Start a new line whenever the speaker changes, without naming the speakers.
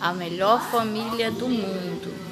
a melhor família do mundo.